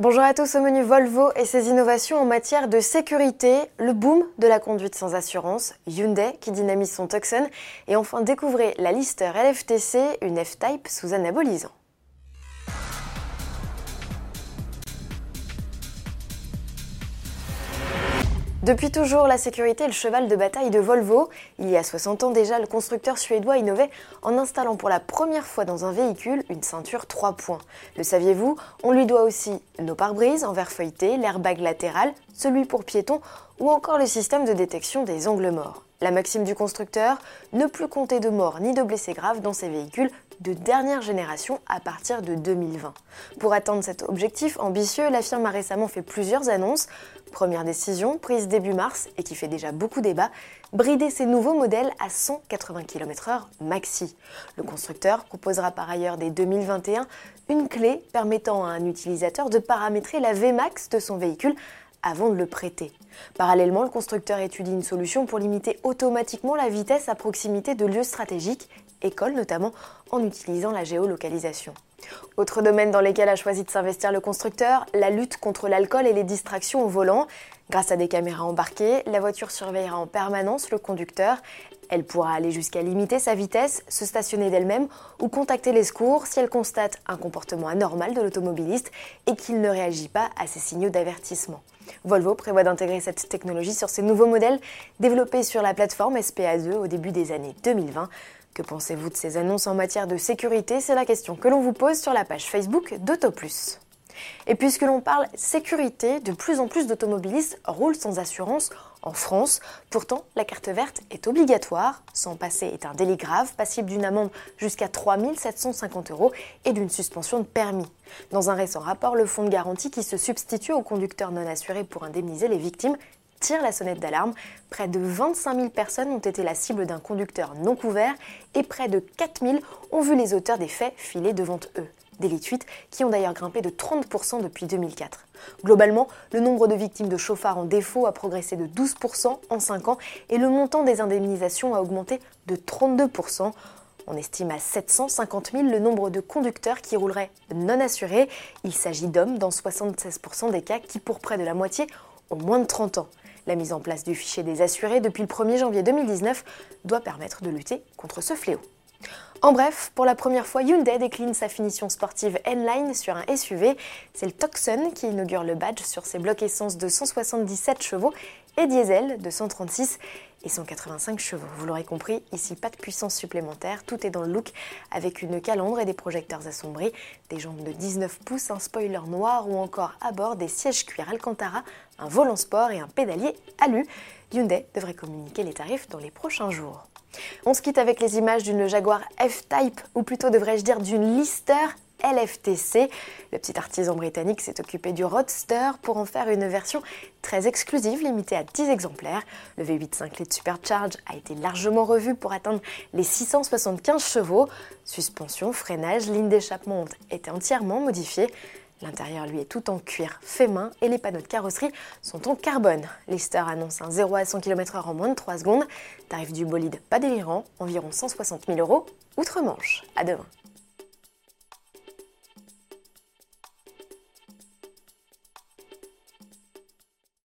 Bonjour à tous au menu Volvo et ses innovations en matière de sécurité, le boom de la conduite sans assurance, Hyundai qui dynamise son Tucson et enfin découvrez la Lister LFTC, une F-Type sous anabolisant. Depuis toujours, la sécurité est le cheval de bataille de Volvo. Il y a 60 ans déjà, le constructeur suédois innovait en installant pour la première fois dans un véhicule une ceinture 3 points. Le saviez-vous? On lui doit aussi nos pare-brises en verre feuilleté, l'airbag latéral, celui pour piétons ou encore le système de détection des angles morts. La maxime du constructeur, ne plus compter de morts ni de blessés graves dans ses véhicules de dernière génération à partir de 2020. Pour atteindre cet objectif ambitieux, la firme a récemment fait plusieurs annonces. Première décision prise début mars et qui fait déjà beaucoup débat, brider ses nouveaux modèles à 180 km/h maxi. Le constructeur proposera par ailleurs dès 2021 une clé permettant à un utilisateur de paramétrer la Vmax de son véhicule avant de le prêter. Parallèlement, le constructeur étudie une solution pour limiter automatiquement la vitesse à proximité de lieux stratégiques, écoles notamment, en utilisant la géolocalisation. Autre domaine dans lequel a choisi de s'investir le constructeur, la lutte contre l'alcool et les distractions au volant. Grâce à des caméras embarquées, la voiture surveillera en permanence le conducteur. Elle pourra aller jusqu'à limiter sa vitesse, se stationner d'elle-même ou contacter les secours si elle constate un comportement anormal de l'automobiliste et qu'il ne réagit pas à ses signaux d'avertissement. Volvo prévoit d'intégrer cette technologie sur ses nouveaux modèles développés sur la plateforme SPA2 au début des années 2020. Que pensez-vous de ces annonces en matière de sécurité? C'est la question que l'on vous pose sur la page Facebook d'AutoPlus. Et puisque l'on parle sécurité, de plus en plus d'automobilistes roulent sans assurance en France. Pourtant, la carte verte est obligatoire. Sans passer est un délit grave, passible d'une amende jusqu'à 3 750 euros et d'une suspension de permis. Dans un récent rapport, le fonds de garantie qui se substitue aux conducteurs non assurés pour indemniser les victimes tire la sonnette d'alarme. Près de 25 000 personnes ont été la cible d'un conducteur non couvert et près de 4 000 ont vu les auteurs des faits filer devant eux des lits qui ont d'ailleurs grimpé de 30% depuis 2004. Globalement, le nombre de victimes de chauffards en défaut a progressé de 12% en 5 ans et le montant des indemnisations a augmenté de 32%. On estime à 750 000 le nombre de conducteurs qui rouleraient non assurés. Il s'agit d'hommes dans 76% des cas qui, pour près de la moitié, ont moins de 30 ans. La mise en place du fichier des assurés depuis le 1er janvier 2019 doit permettre de lutter contre ce fléau. En bref, pour la première fois, Hyundai décline sa finition sportive N-Line sur un SUV. C'est le Tucson qui inaugure le badge sur ses blocs essence de 177 chevaux et diesel de 136 et 185 chevaux. Vous l'aurez compris, ici pas de puissance supplémentaire, tout est dans le look avec une calandre et des projecteurs assombris, des jambes de 19 pouces, un spoiler noir ou encore à bord des sièges cuir Alcantara, un volant sport et un pédalier alu. Hyundai devrait communiquer les tarifs dans les prochains jours. On se quitte avec les images d'une Jaguar F-Type, ou plutôt devrais-je dire d'une Lister LFTC. Le petit artisan britannique s'est occupé du Roadster pour en faire une version très exclusive, limitée à 10 exemplaires. Le V8 5 litres Supercharge a été largement revu pour atteindre les 675 chevaux. Suspension, freinage, ligne d'échappement ont été entièrement modifiées. L'intérieur, lui, est tout en cuir fait main et les panneaux de carrosserie sont en carbone. Lister annonce un 0 à 100 km/h en moins de 3 secondes. Tarif du bolide pas délirant, environ 160 000 euros outre-Manche. À demain.